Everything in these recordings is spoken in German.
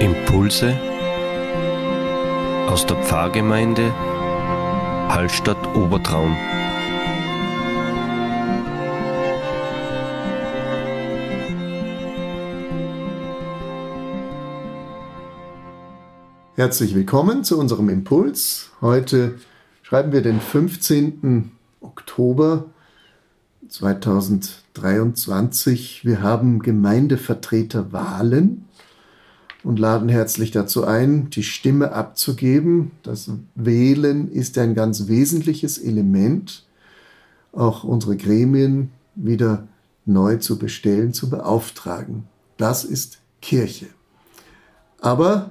Impulse aus der Pfarrgemeinde Hallstatt Obertraum. Herzlich willkommen zu unserem Impuls. Heute schreiben wir den 15. Oktober 2023. Wir haben Gemeindevertreterwahlen und laden herzlich dazu ein, die Stimme abzugeben. Das Wählen ist ein ganz wesentliches Element, auch unsere Gremien wieder neu zu bestellen, zu beauftragen. Das ist Kirche. Aber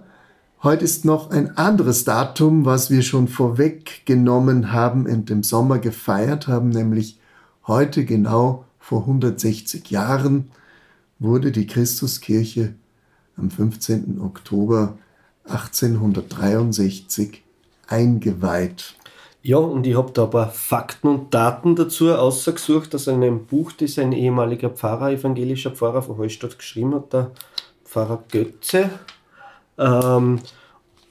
heute ist noch ein anderes Datum, was wir schon vorweggenommen haben und im Sommer gefeiert haben, nämlich heute genau vor 160 Jahren wurde die Christuskirche am 15. Oktober 1863 eingeweiht. Ja, und ich habe da ein paar Fakten und Daten dazu ausgesucht aus einem Buch, das ein ehemaliger Pfarrer, evangelischer Pfarrer von Hallstatt geschrieben hat, der Pfarrer Götze. Ähm,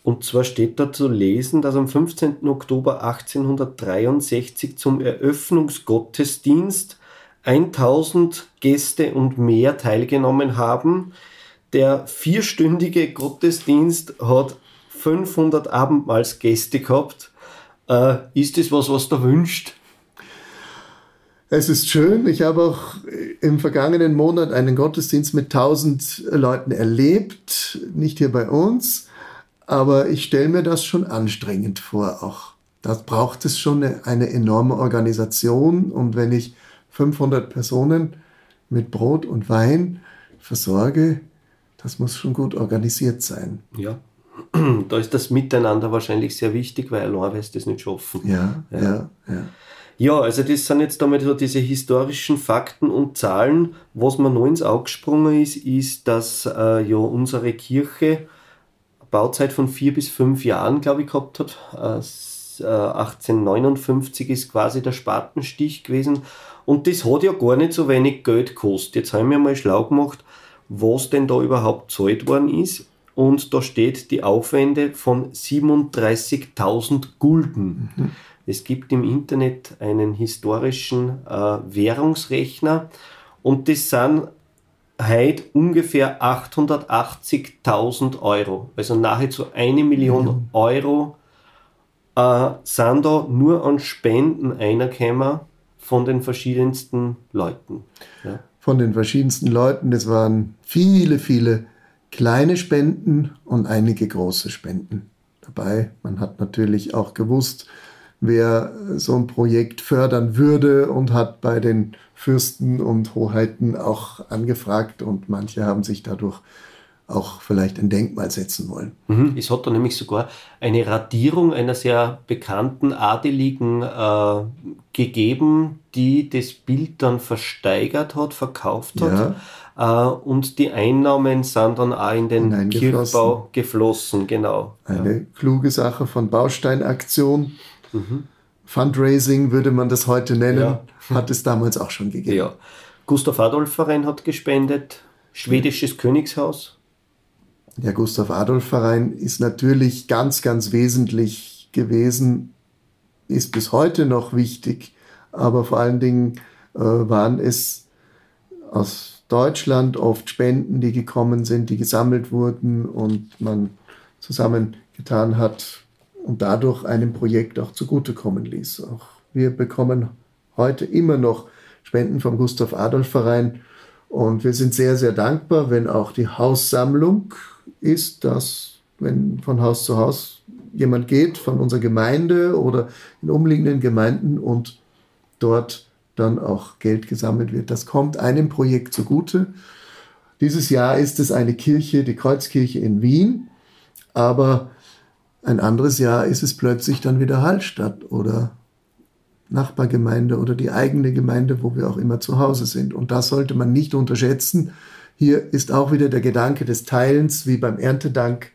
und zwar steht da zu lesen, dass am 15. Oktober 1863 zum Eröffnungsgottesdienst 1000 Gäste und mehr teilgenommen haben. Der vierstündige Gottesdienst hat 500 Abendmahlsgäste gehabt. Äh, ist das was, was du wünscht? Es ist schön. Ich habe auch im vergangenen Monat einen Gottesdienst mit 1000 Leuten erlebt. Nicht hier bei uns, aber ich stelle mir das schon anstrengend vor. Auch da braucht es schon eine, eine enorme Organisation. Und wenn ich 500 Personen mit Brot und Wein versorge, das muss schon gut organisiert sein. Ja, da ist das Miteinander wahrscheinlich sehr wichtig, weil allein wirst das nicht schaffen. Ja, ja, ja. ja. Ja, also das sind jetzt damit so diese historischen Fakten und Zahlen. Was mir noch ins Auge gesprungen ist, ist, dass äh, ja unsere Kirche Bauzeit von vier bis fünf Jahren, glaube ich, gehabt hat. Äh, 1859 ist quasi der Spatenstich gewesen. Und das hat ja gar nicht so wenig Geld gekostet. Jetzt haben wir mal schlau gemacht was denn da überhaupt zahlt worden ist. Und da steht die Aufwände von 37.000 Gulden. Mhm. Es gibt im Internet einen historischen äh, Währungsrechner und das sind heute ungefähr 880.000 Euro. Also nahezu eine Million mhm. Euro äh, sind da nur an Spenden einerkämmer von den verschiedensten Leuten. Ja von den verschiedensten Leuten. Es waren viele, viele kleine Spenden und einige große Spenden dabei. Man hat natürlich auch gewusst, wer so ein Projekt fördern würde und hat bei den Fürsten und Hoheiten auch angefragt und manche haben sich dadurch auch vielleicht ein Denkmal setzen wollen. Mhm. Es hat da nämlich sogar eine Radierung einer sehr bekannten Adeligen äh, gegeben, die das Bild dann versteigert hat, verkauft hat. Ja. Äh, und die Einnahmen sind dann auch in den Kirchbau geflossen, genau. Eine ja. kluge Sache von Bausteinaktion. Mhm. Fundraising würde man das heute nennen, ja. hat es damals auch schon gegeben. Ja. Gustav Adolf Verein hat gespendet, Schwedisches Königshaus der Gustav Adolf Verein ist natürlich ganz, ganz wesentlich gewesen, ist bis heute noch wichtig, aber vor allen Dingen äh, waren es aus Deutschland oft Spenden, die gekommen sind, die gesammelt wurden und man zusammengetan hat und dadurch einem Projekt auch zugutekommen ließ. Auch wir bekommen heute immer noch Spenden vom Gustav Adolf Verein und wir sind sehr, sehr dankbar, wenn auch die Haussammlung ist, dass wenn von Haus zu Haus jemand geht, von unserer Gemeinde oder in umliegenden Gemeinden und dort dann auch Geld gesammelt wird. Das kommt einem Projekt zugute. Dieses Jahr ist es eine Kirche, die Kreuzkirche in Wien, aber ein anderes Jahr ist es plötzlich dann wieder Hallstatt oder Nachbargemeinde oder die eigene Gemeinde, wo wir auch immer zu Hause sind. Und das sollte man nicht unterschätzen. Hier ist auch wieder der Gedanke des Teilens, wie beim Erntedank.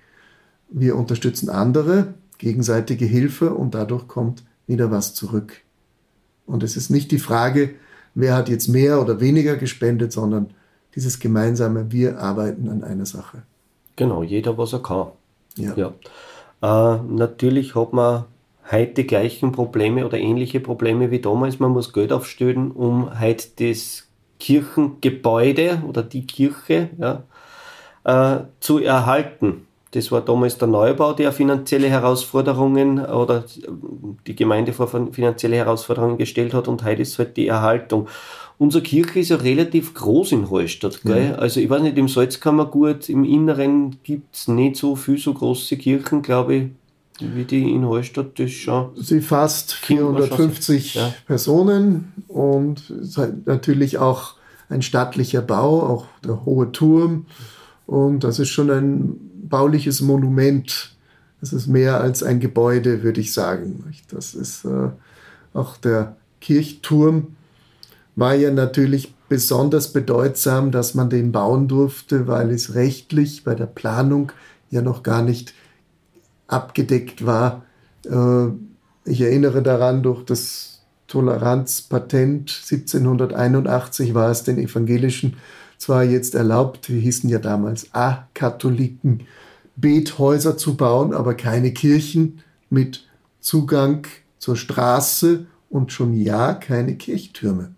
Wir unterstützen andere, gegenseitige Hilfe und dadurch kommt wieder was zurück. Und es ist nicht die Frage, wer hat jetzt mehr oder weniger gespendet, sondern dieses gemeinsame, wir arbeiten an einer Sache. Genau, jeder, was er kann. Ja. Ja. Äh, natürlich hat man heute die gleichen Probleme oder ähnliche Probleme wie damals. Man muss Geld aufstellen, um heute das Kirchengebäude oder die Kirche ja, äh, zu erhalten. Das war damals der Neubau, der finanzielle Herausforderungen oder die Gemeinde vor finanzielle Herausforderungen gestellt hat und heute ist halt die Erhaltung. Unsere Kirche ist ja relativ groß in Hallstatt. Gell? Also ich weiß nicht, im Salzkammergut, im Inneren gibt es nicht so viel so große Kirchen, glaube ich, wie die in Hallstatt. Das schon. Sie fasst 450 ja. Personen und halt natürlich auch ein stattlicher Bau, auch der hohe Turm. Und das ist schon ein bauliches Monument. Das ist mehr als ein Gebäude, würde ich sagen. Das ist äh, auch der Kirchturm war ja natürlich besonders bedeutsam, dass man den bauen durfte, weil es rechtlich bei der Planung ja noch gar nicht abgedeckt war. Äh, ich erinnere daran, durch das Toleranzpatent 1781 war es den Evangelischen zwar jetzt erlaubt, wir hießen ja damals A-Katholiken, Bethäuser zu bauen, aber keine Kirchen mit Zugang zur Straße und schon ja keine Kirchtürme.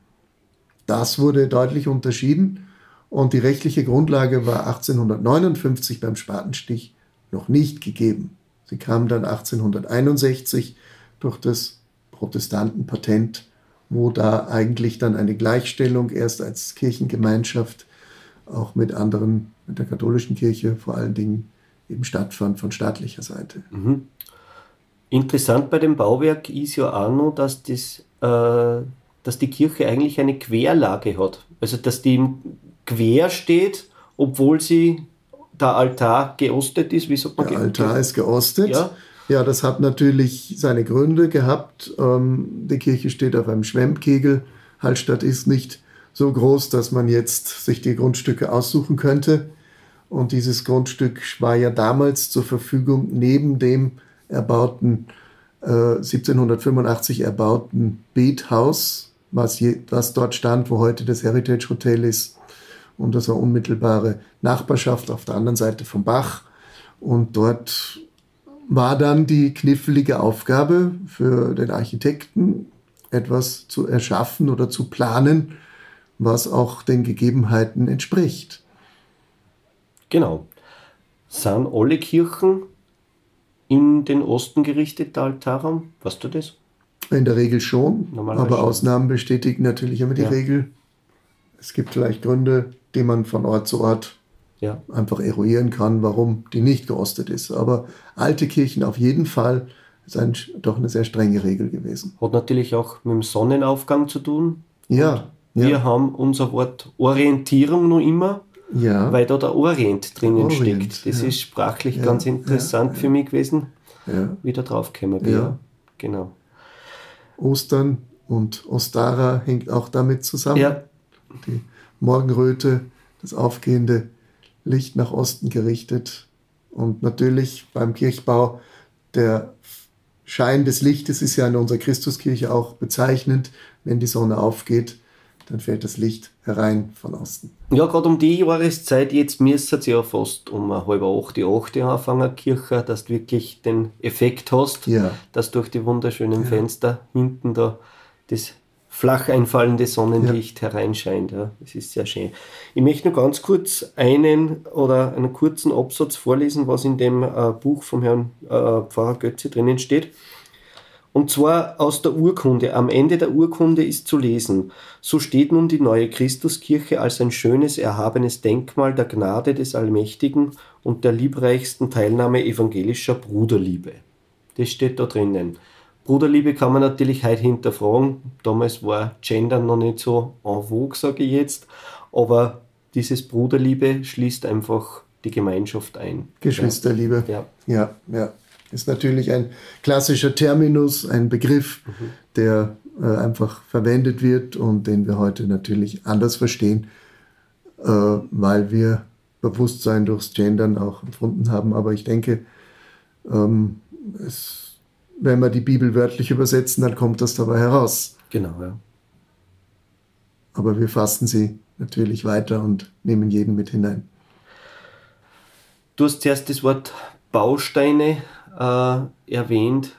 Das wurde deutlich unterschieden und die rechtliche Grundlage war 1859 beim Spatenstich noch nicht gegeben. Sie kam dann 1861 durch das Protestantenpatent, wo da eigentlich dann eine Gleichstellung erst als Kirchengemeinschaft auch mit anderen, mit der katholischen Kirche vor allen Dingen eben stattfand von staatlicher Seite. Mhm. Interessant bei dem Bauwerk ist ja auch noch, dass, das, äh, dass die Kirche eigentlich eine Querlage hat. Also dass die quer steht, obwohl sie der Altar geostet ist. Wie sagt man? Der Altar ist geostet. Ja. ja, das hat natürlich seine Gründe gehabt. Ähm, die Kirche steht auf einem Schwemmkegel. Hallstatt ist nicht so groß, dass man jetzt sich die Grundstücke aussuchen könnte. Und dieses Grundstück war ja damals zur Verfügung neben dem erbauten, äh, 1785 erbauten Bethaus, was, je, was dort stand, wo heute das Heritage Hotel ist. Und das war unmittelbare Nachbarschaft auf der anderen Seite vom Bach. Und dort war dann die knifflige Aufgabe für den Architekten, etwas zu erschaffen oder zu planen, was auch den Gegebenheiten entspricht. Genau. Sind alle Kirchen in den Osten gerichtet, der Altarraum? Weißt du das? In der Regel schon, aber schon. Ausnahmen bestätigen natürlich immer die ja. Regel. Es gibt vielleicht Gründe, die man von Ort zu Ort ja. einfach eruieren kann, warum die nicht geostet ist. Aber alte Kirchen auf jeden Fall ist ein, doch eine sehr strenge Regel gewesen. Hat natürlich auch mit dem Sonnenaufgang zu tun. Ja. Wir ja. haben unser Wort Orientierung noch immer, ja. weil da der Orient drinnen Orient, steckt. Das ist sprachlich ganz interessant für mich gewesen. Ja. Wieder draufgekommen bin. Ja. Genau. Ostern und Ostara hängt auch damit zusammen. Ja. Die Morgenröte, das aufgehende Licht nach Osten gerichtet. Und natürlich beim Kirchbau der Schein des Lichtes ist ja in unserer Christuskirche auch bezeichnend. Wenn die Sonne aufgeht, dann fällt das Licht herein von Osten. Ja, gerade um die Jahreszeit, jetzt müsste es ja fast um halb acht, die acht anfangen, Kirche, dass du wirklich den Effekt hast, ja. dass durch die wunderschönen ja. Fenster hinten da das flach einfallende Sonnenlicht ja. hereinscheint. Ja, das ist sehr schön. Ich möchte nur ganz kurz einen oder einen kurzen Absatz vorlesen, was in dem äh, Buch vom Herrn äh, Pfarrer Götze drinnen steht. Und zwar aus der Urkunde. Am Ende der Urkunde ist zu lesen, so steht nun die neue Christuskirche als ein schönes, erhabenes Denkmal der Gnade des Allmächtigen und der liebreichsten Teilnahme evangelischer Bruderliebe. Das steht da drinnen. Bruderliebe kann man natürlich heute hinterfragen. Damals war Gender noch nicht so en vogue, sage ich jetzt. Aber dieses Bruderliebe schließt einfach die Gemeinschaft ein. Geschwisterliebe. Ja, ja. ja ist natürlich ein klassischer Terminus, ein Begriff, mhm. der äh, einfach verwendet wird und den wir heute natürlich anders verstehen, äh, weil wir Bewusstsein durchs Gendern auch empfunden haben. Aber ich denke, ähm, es, wenn wir die Bibel wörtlich übersetzen, dann kommt das dabei heraus. Genau, ja. Aber wir fassen sie natürlich weiter und nehmen jeden mit hinein. Du hast zuerst das Wort Bausteine äh, erwähnt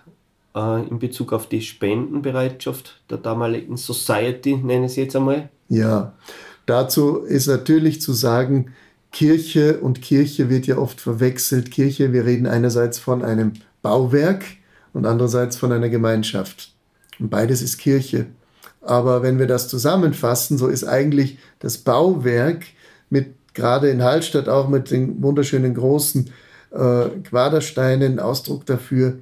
äh, in Bezug auf die Spendenbereitschaft der damaligen Society, nenne ich es jetzt einmal. Ja, dazu ist natürlich zu sagen, Kirche und Kirche wird ja oft verwechselt. Kirche, wir reden einerseits von einem Bauwerk und andererseits von einer Gemeinschaft. Und beides ist Kirche. Aber wenn wir das zusammenfassen, so ist eigentlich das Bauwerk mit gerade in Hallstatt auch mit den wunderschönen großen äh, Quadersteinen Ausdruck dafür,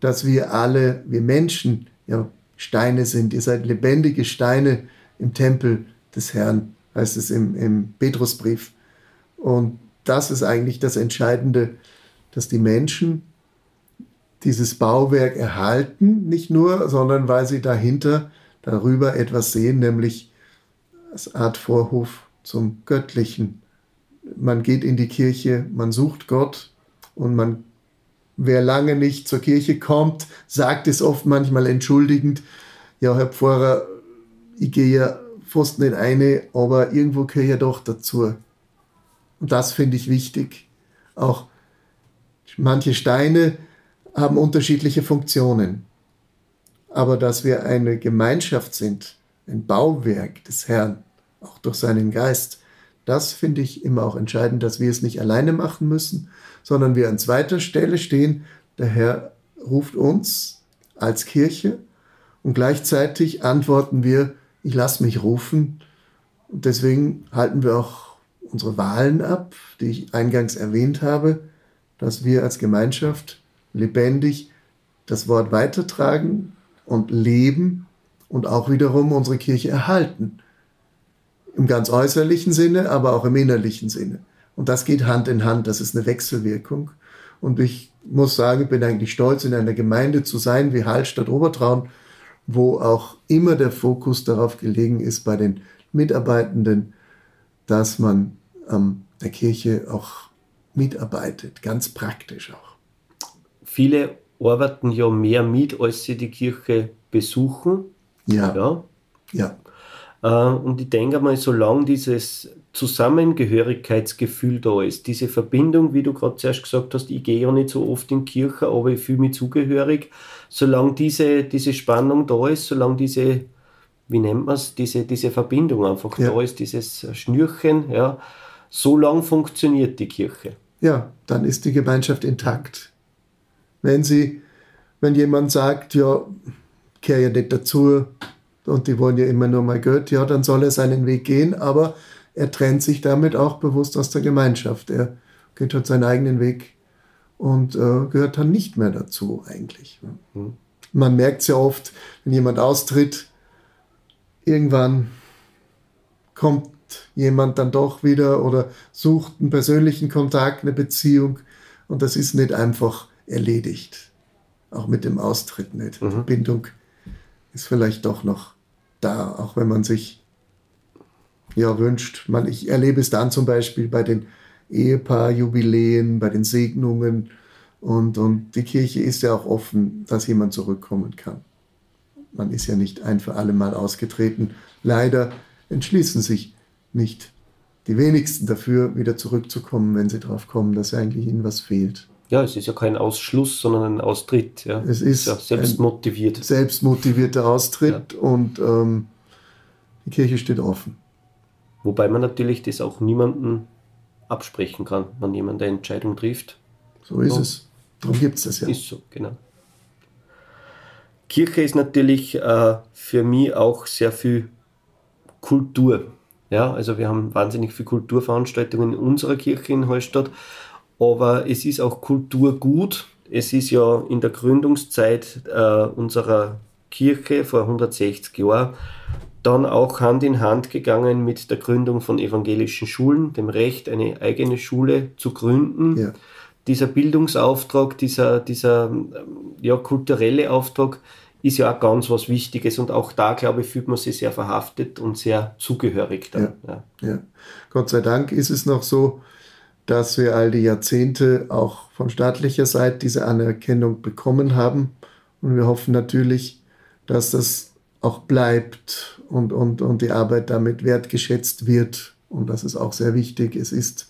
dass wir alle, wir Menschen, ja, Steine sind. Ihr seid lebendige Steine im Tempel des Herrn, heißt es im, im Petrusbrief. Und das ist eigentlich das Entscheidende, dass die Menschen dieses Bauwerk erhalten, nicht nur, sondern weil sie dahinter, darüber etwas sehen, nämlich als Art Vorhof zum Göttlichen. Man geht in die Kirche, man sucht Gott und man, wer lange nicht zur Kirche kommt, sagt es oft manchmal entschuldigend, ja, Herr Pfarrer, ich gehe ja fast nicht eine, aber irgendwo gehöre ich ja doch dazu. Und das finde ich wichtig. Auch manche Steine haben unterschiedliche Funktionen. Aber dass wir eine Gemeinschaft sind, ein Bauwerk des Herrn, auch durch seinen Geist, das finde ich immer auch entscheidend, dass wir es nicht alleine machen müssen, sondern wir an zweiter Stelle stehen. Der Herr ruft uns als Kirche und gleichzeitig antworten wir, ich lasse mich rufen. Und deswegen halten wir auch unsere Wahlen ab, die ich eingangs erwähnt habe, dass wir als Gemeinschaft lebendig das Wort weitertragen und leben und auch wiederum unsere Kirche erhalten. Im ganz äußerlichen Sinne, aber auch im innerlichen Sinne. Und das geht Hand in Hand, das ist eine Wechselwirkung. Und ich muss sagen, ich bin eigentlich stolz, in einer Gemeinde zu sein wie Hallstatt Obertraun, wo auch immer der Fokus darauf gelegen ist, bei den Mitarbeitenden, dass man ähm, der Kirche auch mitarbeitet, ganz praktisch auch. Viele arbeiten ja mehr mit, als sie die Kirche besuchen. Ja. Ja. Ja. Äh, und ich denke mal, solange dieses Zusammengehörigkeitsgefühl da ist, diese Verbindung, wie du gerade zuerst gesagt hast, ich gehe ja nicht so oft in die Kirche, aber ich fühle mich zugehörig, solange diese, diese Spannung da ist, solange diese, wie nennt man es, diese, diese Verbindung einfach Ja. da ist, dieses Schnürchen, ja, so lang funktioniert die Kirche. Ja, dann ist die Gemeinschaft intakt. Wenn sie, wenn jemand sagt, ja, kehre ja nicht dazu und die wollen ja immer nur mal Geld, ja, dann soll er seinen Weg gehen, aber er trennt sich damit auch bewusst aus der Gemeinschaft. Er geht halt seinen eigenen Weg und äh, gehört dann nicht mehr dazu eigentlich. Man merkt es ja oft, wenn jemand austritt, irgendwann kommt jemand dann doch wieder oder sucht einen persönlichen Kontakt, eine Beziehung und das ist nicht einfach erledigt. Auch mit dem Austritt nicht. Die Bindung ist vielleicht doch noch da, auch wenn man sich ja wünscht. Man, ich erlebe es dann zum Beispiel bei den Ehepaarjubiläen, bei den Segnungen und, und die Kirche ist ja auch offen, dass jemand zurückkommen kann. Man ist ja nicht ein für alle Mal ausgetreten. Leider entschließen sich nicht die wenigsten dafür, wieder zurückzukommen, wenn sie drauf kommen, dass eigentlich ihnen was fehlt. Ja, es ist ja kein Ausschluss, sondern ein Austritt. Ja. Es ist ja selbst ein- motiviert. Selbstmotivierter Austritt und ähm, die Kirche steht offen. Wobei man natürlich das auch niemandem absprechen kann, wenn jemand eine Entscheidung trifft. So ist Ja. es. Darum gibt es das ja. Ist so, genau. Kirche ist natürlich äh, für mich auch sehr viel Kultur. Ja, also wir haben wahnsinnig viele Kulturveranstaltungen in unserer Kirche in Hallstatt, aber es ist auch Kulturgut. Es ist ja in der Gründungszeit äh, unserer Kirche vor 160 Jahren dann auch Hand in Hand gegangen mit der Gründung von evangelischen Schulen, dem Recht, eine eigene Schule zu gründen Ja. dieser Bildungsauftrag, dieser, dieser ja, kulturelle Auftrag ist ja auch ganz was Wichtiges und auch da, glaube ich, fühlt man sich sehr verhaftet und sehr zugehörig dann. Ja. Ja. Gott sei Dank ist es noch so, dass wir all die Jahrzehnte auch von staatlicher Seite diese Anerkennung bekommen haben. Und wir hoffen natürlich, dass das auch bleibt und, und, und die Arbeit damit wertgeschätzt wird. Und das ist auch sehr wichtig. Es ist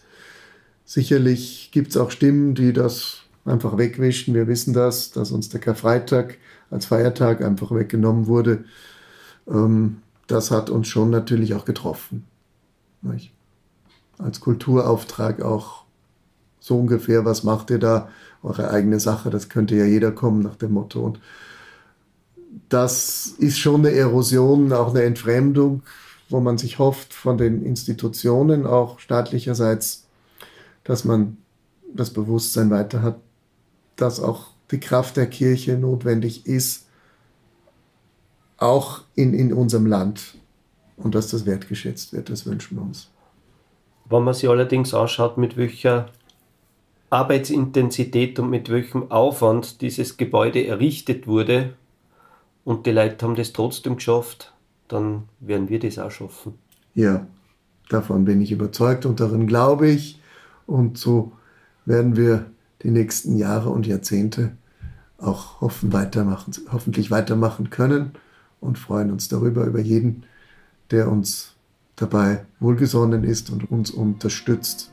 Sicherlich gibt es auch Stimmen, die das einfach wegwischen. Wir wissen das, dass uns der Karfreitag als Feiertag einfach weggenommen wurde. Ähm, das hat uns schon natürlich auch getroffen. Nicht? Als Kulturauftrag auch so ungefähr, was macht ihr da? Eure eigene Sache, das könnte ja jeder kommen nach dem Motto. Und das ist schon eine Erosion, auch eine Entfremdung, wo man sich hofft von den Institutionen, auch staatlicherseits, dass man das Bewusstsein weiter hat, dass auch die Kraft der Kirche notwendig ist, auch in, in unserem Land und dass das wertgeschätzt wird. Das wünschen wir uns. Wenn man sich allerdings anschaut, mit welcher Arbeitsintensität und mit welchem Aufwand dieses Gebäude errichtet wurde und die Leute haben das trotzdem geschafft, dann werden wir das auch schaffen. Ja, davon bin ich überzeugt und darin glaube ich. Und so werden wir die nächsten Jahre und Jahrzehnte auch hoffen weitermachen, hoffentlich weitermachen können und freuen uns darüber, über jeden, der uns dabei wohlgesonnen ist und uns unterstützt.